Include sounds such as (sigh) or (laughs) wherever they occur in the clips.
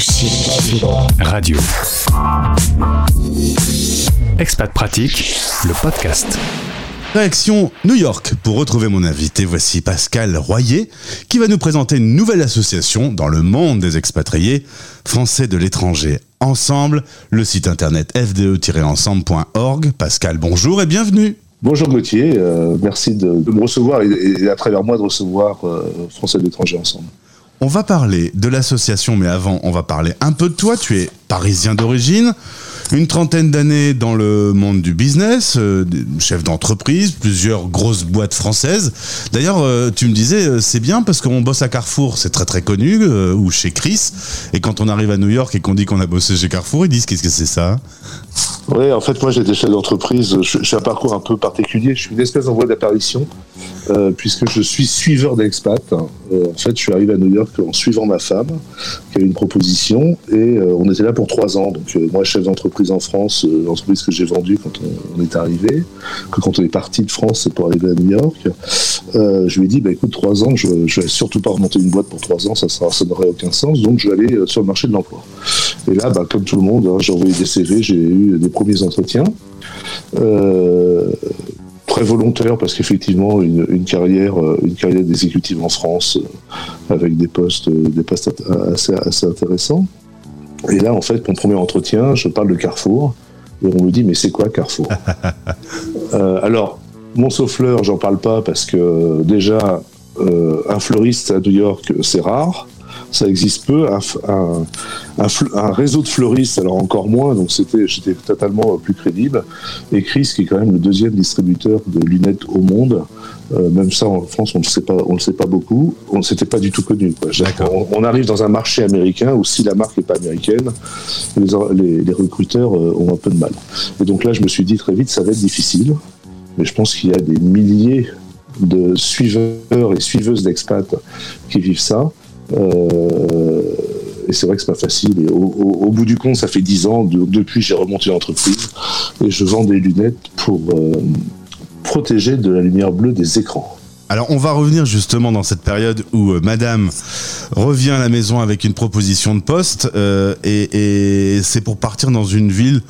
chic. Radio. Expat Pratique, le podcast. Réaction New York. Pour retrouver mon invité, voici Pascal Royer, qui va nous présenter une nouvelle association dans le monde des expatriés français de l'étranger. Ensemble, le site internet fde-ensemble.org. Pascal, bonjour et bienvenue. Bonjour Gauthier, euh, merci de, de, me recevoir et, et, à travers moi de recevoir euh, Français de l'étranger ensemble. On va parler de l'association, mais avant, on va parler un peu de toi. Tu es parisien d'origine, une trentaine d'années dans le monde du business, euh, chef d'entreprise, plusieurs grosses boîtes françaises. D'ailleurs, euh, tu me disais, euh, c'est bien parce qu'on bosse à Carrefour, c'est très très connu, ou chez Chris. Et quand on arrive à New York et qu'on dit qu'on a bossé chez Carrefour, ils disent qu'est-ce que c'est ça? Oui, en fait, moi j'étais chef d'entreprise. J'ai un parcours un peu particulier. Je suis une espèce en voie d'apparition, euh, puisque je suis suiveur d'expat. Euh, en fait, je suis arrivé à New York en suivant ma femme, qui avait une proposition, et euh, on était là pour trois ans. Donc, euh, moi, chef d'entreprise en France, euh, l'entreprise que j'ai vendue quand on, est arrivé, que quand on est parti de France, c'est pour arriver à New York. Je lui ai dit, bah, écoute, trois ans, je ne vais surtout pas remonter une boîte pour trois ans, ça, ça n'aurait aucun sens, donc je vais aller sur le marché de l'emploi. Et là, bah, comme tout le monde, hein, j'ai envoyé des CV, j'ai eu des premiers entretiens. Euh, très volontaire parce qu'effectivement une, une, carrière une carrière d'exécutif en France avec des postes des postes assez, assez intéressants. Et là en fait mon premier entretien je parle de Carrefour et on me dit mais c'est quoi Carrefour? (laughs) Euh, alors mon souffleur j'en parle pas parce que déjà euh, un fleuriste à New York c'est rare ça existe peu. Un, un, un, un, réseau de fleuristes, alors encore moins, donc c'était j'étais totalement plus crédible. Et Chris, qui est quand même le deuxième distributeur de lunettes au monde, euh, même ça en France, on ne sait pas, on le sait pas beaucoup. On ne s'était pas du tout connu. On, on, arrive dans un marché américain où si la marque n'est pas américaine, les, les, les recruteurs euh, ont un peu de mal. Et donc là, je me suis dit très vite, ça va être difficile. Mais je pense qu'il y a des milliers de suiveurs et suiveuses d'expats qui vivent ça. Euh, et c'est vrai que c'est pas facile. Au, bout du compte, ça fait dix ans. De, depuis, j'ai remonté l'entreprise et je vends des lunettes pour euh, protéger de la lumière bleue des écrans. Alors on va revenir justement dans cette période où euh, Madame revient à la maison avec une proposition de poste euh, et, c'est pour partir dans une ville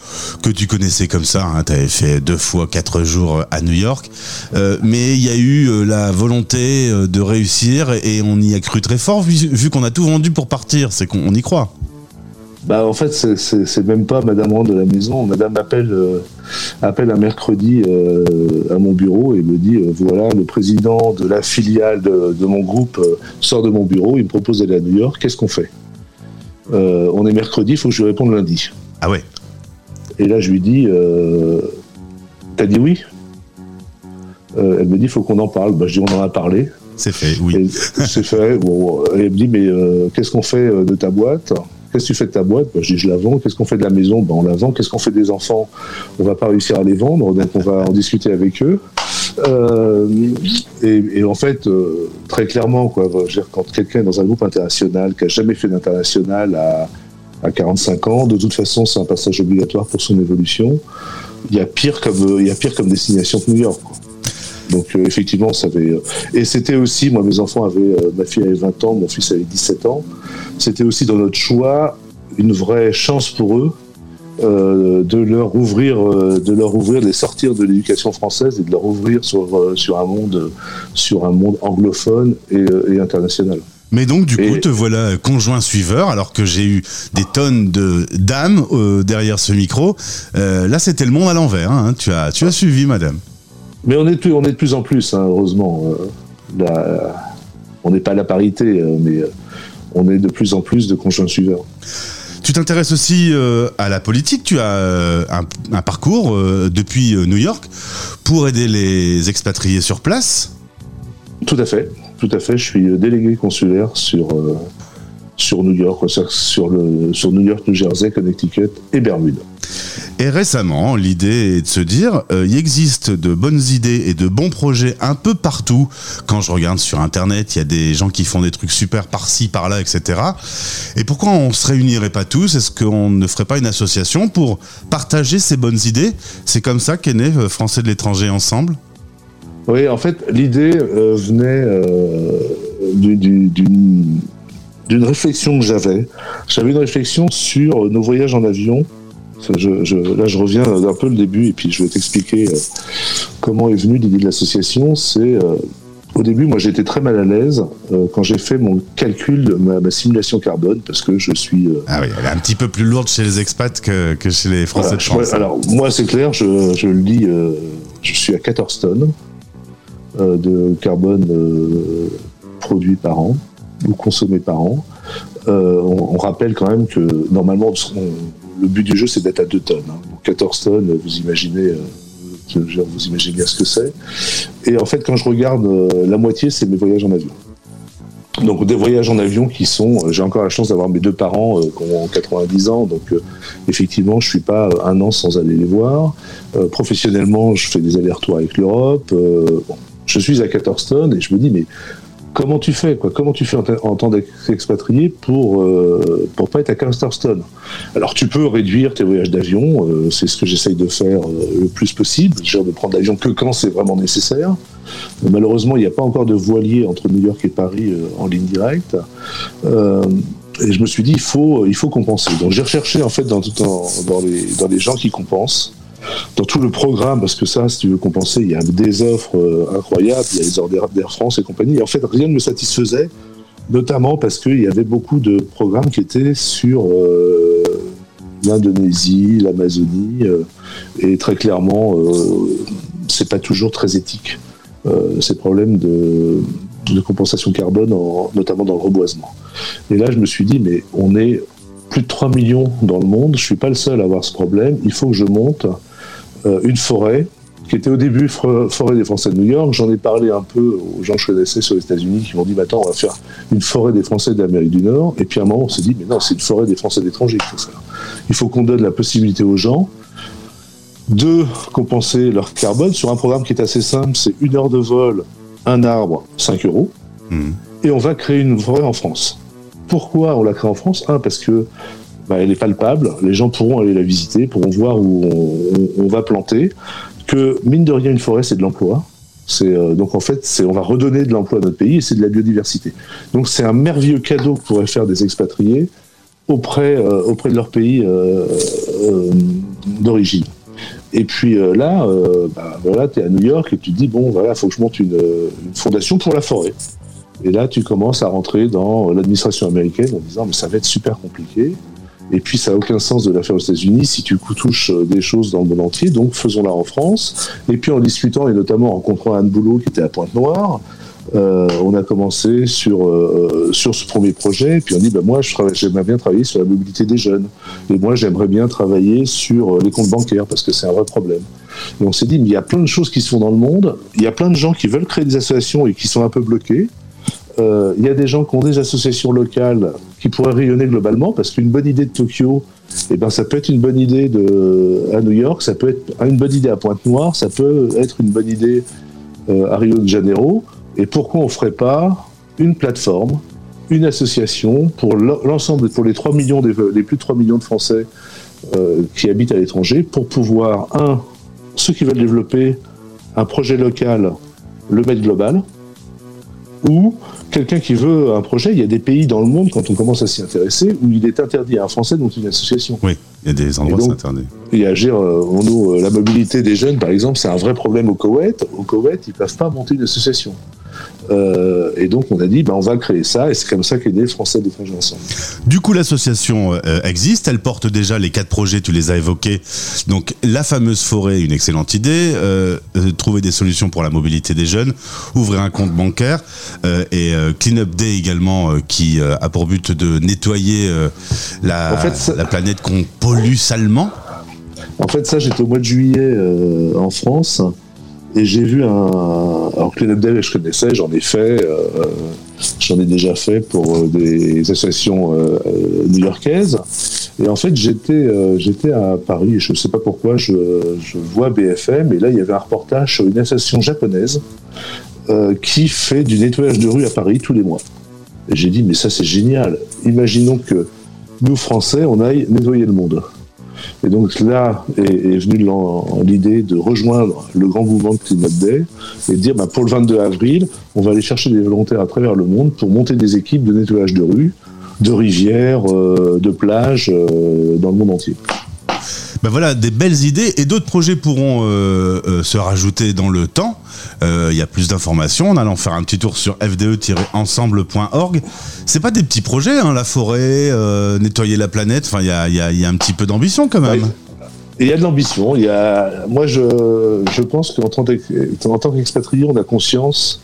que tu connaissais comme ça. Hein, tu fait deux fois quatre jours à New York, euh, mais il y a eu euh, la volonté euh, de réussir et on y a cru très fort vu qu'on a tout vendu pour partir. C'est qu'on y croit. Bah, en fait, c'est même pas Madame rentre de la maison. Madame appelle, euh, appelle un mercredi euh, à mon bureau et me dit euh, voilà, le président de la filiale de, de mon groupe sort de mon bureau, il me propose d'aller à New York, qu'est-ce qu'on fait? On est mercredi, il faut que je lui réponde lundi. Ah ouais Et là, je lui dis t'as dit oui? Elle me dit il faut qu'on en parle. Bah, je dis on en a parlé. C'est fait, oui. C'est fait. Bon, elle me dit mais qu'est-ce qu'on fait de ta boîte? Qu'est-ce que tu fais de ta boîte ben, Je dis, je la vends. Qu'est-ce qu'on fait de la maison ben, On la vend. Qu'est-ce qu'on fait des enfants On va pas réussir à les vendre, donc on va en discuter avec eux. Euh, et, en fait, euh, très clairement, quoi, dire, quand quelqu'un est dans un groupe international, qui a jamais fait d'international à, à 45 ans, de toute façon, c'est un passage obligatoire pour son évolution. Il y a pire comme, il y a pire comme destination que New York. Donc euh, effectivement, ça avait. Et c'était aussi, moi, mes enfants avaient, ma fille avait 20 ans, mon fils avait 17 ans. C'était aussi dans notre choix une vraie chance pour eux euh, de leur ouvrir, euh, de leur ouvrir, de les sortir de l'éducation française et de leur ouvrir sur euh, sur un monde, sur un monde anglophone et, et international. Mais donc, du coup, et... te voilà conjoint suiveur, alors que j'ai eu des tonnes de dames derrière ce micro. Là, c'était le monde à l'envers. Hein. Tu, as, tu as suivi, madame. Mais on est, plus, on est de plus en plus, hein, heureusement. La, on n'est pas à la parité, mais on est de plus en plus de conjoints suiveurs. Tu t'intéresses aussi euh, à la politique. Tu as euh, un, un, parcours euh, depuis New York pour aider les expatriés sur place. Tout à fait, tout à fait. Je suis délégué consulaire sur sur New York, sur, le, sur New York, New Jersey, Connecticut et Bermude. Et récemment, l'idée est de se dire, euh, il existe de bonnes idées et de bons projets un peu partout. Quand je regarde sur Internet, il y a des gens qui font des trucs super par-ci, par-là, etc. Et pourquoi on se réunirait pas tous? Est-ce qu'on ne ferait pas une association pour partager ces bonnes idées? C'est comme ça qu'est né Français de l'étranger ensemble? Oui, en fait, l'idée euh, venait euh, d'une d'une réflexion que j'avais. J'avais une réflexion sur nos voyages en avion. je, là, je reviens d'un peu le début et puis je vais t'expliquer euh, comment est venue l'idée de l'association. C'est euh, au début, moi, j'étais très mal à l'aise euh, quand j'ai fait mon calcul de ma, simulation carbone parce que je suis. ah oui, elle est un petit peu plus lourde chez les expats que, que chez les Français de France. alors, moi, c'est clair, je, je, le dis, je suis à 14 tonnes de carbone produit par an ou consommé par an. Euh, on, rappelle quand même que normalement, le but du jeu, c'est d'être à 2 tonnes. 14 hein. tonnes, vous imaginez, euh, vous imaginez bien ce que c'est. Et en fait, quand je regarde, euh, la moitié, c'est mes voyages en avion. Donc des voyages en avion qui sont, j'ai encore la chance d'avoir mes deux parents qui ont 90 ans, donc effectivement je suis pas un an sans aller les voir. professionnellement, je fais des allers-retours avec l'Europe. je suis à 14 tonnes et je me dis mais comment tu fais quoi? Comment tu fais en, tant qu'expatrié pour euh, pour pas être à 15 tonnes Alors tu peux réduire tes voyages d'avion, euh, c'est ce que j'essaye de faire euh, le plus possible, genre de prendre l'avion que quand c'est vraiment nécessaire. malheureusement, il n'y a pas encore de voilier entre New York et Paris en ligne directe. et je me suis dit, il faut, il faut compenser. Donc j'ai recherché en fait dans, dans, les, dans les gens qui compensent dans tout le programme, parce que ça, si tu veux compenser, il y a des offres euh, incroyables, il y a les ordres d'Air France et compagnie. Et en fait, rien ne me satisfaisait, notamment parce qu'il y avait beaucoup de programmes qui étaient sur euh, l'Indonésie, l'Amazonie, euh, et très clairement, c'est pas toujours très éthique ces problèmes de, compensation carbone, notamment dans le reboisement. Et là, je me suis dit, mais on est plus de 3 millions dans le monde, je suis pas le seul à avoir ce problème, il faut que je monte une forêt qui était au début forêt des Français de New York. J'en ai parlé un peu aux gens que je connaissais sur les États-Unis qui m'ont dit maintenant on va faire une forêt des Français d'Amérique du Nord. Et puis à un moment on s'est dit mais non c'est une forêt des Français d'étrangers qu'il faut faire. Il faut qu'on donne la possibilité aux gens de compenser leur carbone sur un programme qui est assez simple. C'est une heure de vol, un arbre, 5 euros. Mmh. Et on va créer une forêt en France. Pourquoi on la crée en France? Un, parce que bah, elle est palpable. Les gens pourront aller la visiter, pourront voir où on, va planter. Que mine de rien, une forêt, c'est de l'emploi. Euh, donc en fait, on va redonner de l'emploi à notre pays et c'est de la biodiversité. Donc c'est un merveilleux cadeau que pourraient faire des expatriés auprès euh, auprès de leur pays euh, d'origine. Et puis là, bah, voilà, tu es à New York et tu te dis bon voilà, faut que je monte une fondation pour la forêt. Et là, tu commences à rentrer dans l'administration américaine en disant mais ça va être super compliqué. Et puis, ça n'a aucun sens de la faire aux États-Unis si tu touches euh, des choses dans le monde entier. Donc, faisons-la en France. Et puis, en discutant et notamment en rencontrant Anne Boulot qui était à Pointe-Noire, euh, on a commencé sur, euh, sur ce premier projet. Et puis, on dit bah, moi, j'aimerais bien travailler sur la mobilité des jeunes. Et moi, j'aimerais bien travailler sur les comptes bancaires parce que c'est un vrai problème. Et on s'est dit mais il y a plein de choses qui se font dans le monde. Il y a plein de gens qui veulent créer des associations et qui sont un peu bloqués. Il y a des gens qui ont des associations locales qui pourraient rayonner globalement, parce qu'une bonne idée de Tokyo, eh ben, ça peut être une bonne idée de, à New York, ça peut être une bonne idée à Pointe-Noire, ça peut être une bonne idée euh, à Rio de Janeiro. Et pourquoi on ne ferait pas une plateforme, une association pour l'ensemble, pour les 3 millions, les plus de 3 millions de Français euh, qui habitent à l'étranger, pour pouvoir, un, ceux qui veulent développer un projet local, le mettre global, ou quelqu'un qui veut un projet, il y a des pays dans le monde, quand on commence à s'y intéresser, où il est interdit à un Français de monter une association. Oui, il y a des endroits où interdit. Et agir, euh, nous, la mobilité des jeunes, par exemple, c'est un vrai problème au Koweït. Au Koweït, ils ne peuvent pas monter une association. Euh, et donc on a dit, bah, on va créer ça, et c'est comme ça qu'est né Français d'étrangers ensemble. Du coup, l'association euh, existe, elle porte déjà les quatre projets, tu les as évoqués. Donc la fameuse forêt, une excellente idée, euh, trouver des solutions pour la mobilité des jeunes, ouvrir un compte bancaire, et Clean Up Day également, qui a pour but de nettoyer la, la planète qu'on pollue salement. En fait, ça, j'étais au mois de juillet en France. Et j'ai vu un. Alors, Clean Up Day, je connaissais, j'en ai fait. Euh, j'en ai déjà fait pour euh, des associations euh, new-yorkaises. Et en fait, j'étais à Paris, je ne sais pas pourquoi, je, je, vois BFM, et là, il y avait un reportage sur une association japonaise qui fait du nettoyage de rue à Paris tous les mois. Et j'ai dit, mais ça, c'est génial. Imaginons que nous, Français, on aille nettoyer le monde. Et donc là est, venue l'idée de rejoindre le grand mouvement de Clean Day et de dire bah, pour le 22 avril, on va aller chercher des volontaires à travers le monde pour monter des équipes de nettoyage de rue de rivières, de plages dans le monde entier. Ben voilà, des belles idées et d'autres projets pourront se rajouter dans le temps. Il y a plus d'informations en allant faire un petit tour sur fde-ensemble.org. C'est pas des petits projets, hein, la forêt, nettoyer la planète. Enfin, il y a, y a, un petit peu d'ambition quand même. il y a de l'ambition. Il y a, moi, je, je pense qu'en tant qu'expatrié, on a conscience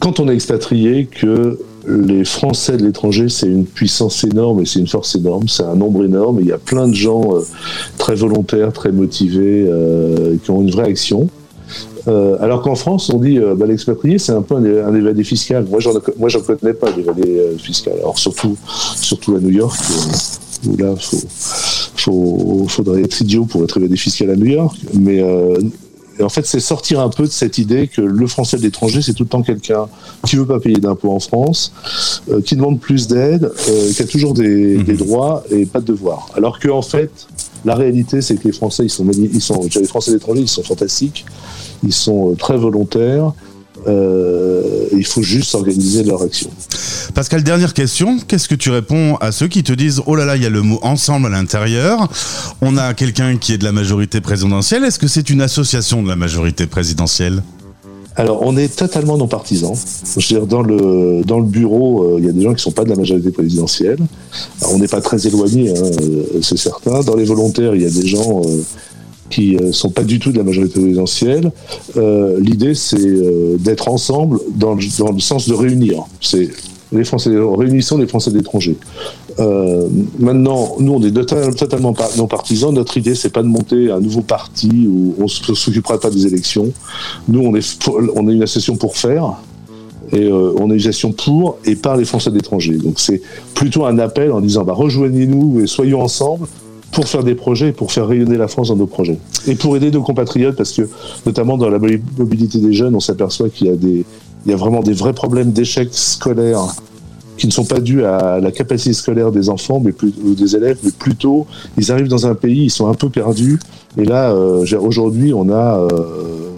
quand on est expatrié que les Français de l'étranger, c'est une puissance énorme et c'est une force énorme, c'est un nombre énorme. Et il y a plein de gens euh, très volontaires, très motivés, euh, qui ont une vraie action. Euh, alors qu'en France, on dit bah, l'expatrié, c'est un peu un, évadé fiscal. Moi, j'en, moi, connais pas d'évadé fiscal. Alors surtout, surtout à New York, où là, faut, faut, faudrait être idiot pour être évadé fiscal à New York. Mais et en fait, c'est sortir un peu de cette idée que le français de l'étranger, c'est tout le temps quelqu'un qui veut pas payer d'impôts en France, euh, qui demande plus d'aide, euh, qui a toujours des, mhm. des, droits et pas de devoirs. Alors que en fait, la réalité, c'est que les Français, ils sont, ils sont, les Français de l'étranger, ils sont fantastiques, ils sont euh, très volontaires. Euh, il faut juste organiser leur action. Pascal, dernière question. Qu'est-ce que tu réponds à ceux qui te disent Oh là là, il y a le mot ensemble à l'intérieur. On a quelqu'un qui est de la majorité présidentielle. Est-ce que c'est une association de la majorité présidentielle? Alors, on est totalement non partisans. Je veux dire, dans le, dans le bureau, euh, il y a des gens qui ne sont pas de la majorité présidentielle. on n'est pas très éloigné, hein, euh, c'est certain. Dans les volontaires, il y a des gens qui ne euh, sont pas du tout de la majorité présidentielle. Euh, L'idée, c'est euh, d'être ensemble dans le, dans le, sens de réunir. C'est les Français, réunissons les Français d'étrangers. Maintenant, nous, on est totalement non partisans. Notre idée, c'est pas de monter un nouveau parti où on ne s'occupera pas des élections. Nous, on est, on est une association pour faire. Et on est une association pour et par les Français d'étrangers. Donc c'est plutôt un appel en disant bah, rejoignez-nous et soyons ensemble pour faire des projets, pour faire rayonner la France dans nos projets. Et pour aider nos compatriotes, parce que notamment dans la mobilité des jeunes, on s'aperçoit qu'il y a des, il y a vraiment des vrais problèmes d'échec scolaire qui ne sont pas dus à la capacité scolaire des enfants mais ou des élèves, mais plutôt ils arrivent dans un pays, ils sont un peu perdus. Et là, euh, aujourd'hui, on a euh,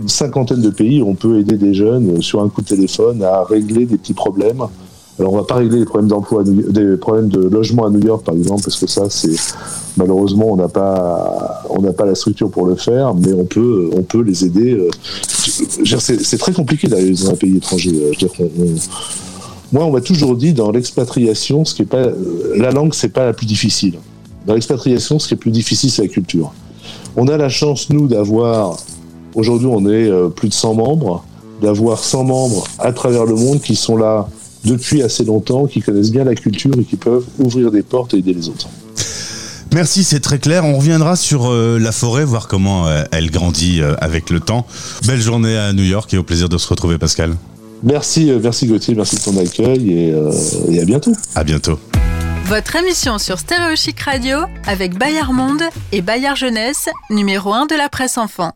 une cinquantaine de pays où on peut aider des jeunes sur un coup de téléphone à régler des petits problèmes alors on va pas régler les problèmes d'emploi, des problèmes de logement à New York par exemple, parce que ça c'est malheureusement on n'a pas on n'a pas la structure pour le faire, mais on peut on peut les aider. Euh, c'est très compliqué d'aller dans un pays étranger. moi on m'a toujours dit dans l'expatriation, ce qui est pas la langue c'est pas la plus difficile. Dans l'expatriation, ce qui est plus difficile c'est la culture. On a la chance nous d'avoir aujourd'hui on est euh, plus de 100 membres, d'avoir 100 membres à travers le monde qui sont là depuis assez longtemps, qui connaissent bien la culture et qui peuvent ouvrir des portes et aider les autres. Merci, c'est très clair. On reviendra sur euh, la forêt, voir comment euh, elle grandit euh, avec le temps. Belle journée à New York et au plaisir de se retrouver, Pascal. Merci, merci Gauthier, merci de ton accueil et, et à bientôt. À bientôt. Votre émission sur Stéréo Chic Radio avec Bayard Monde et Bayard Jeunesse, numéro 1 de la presse enfant.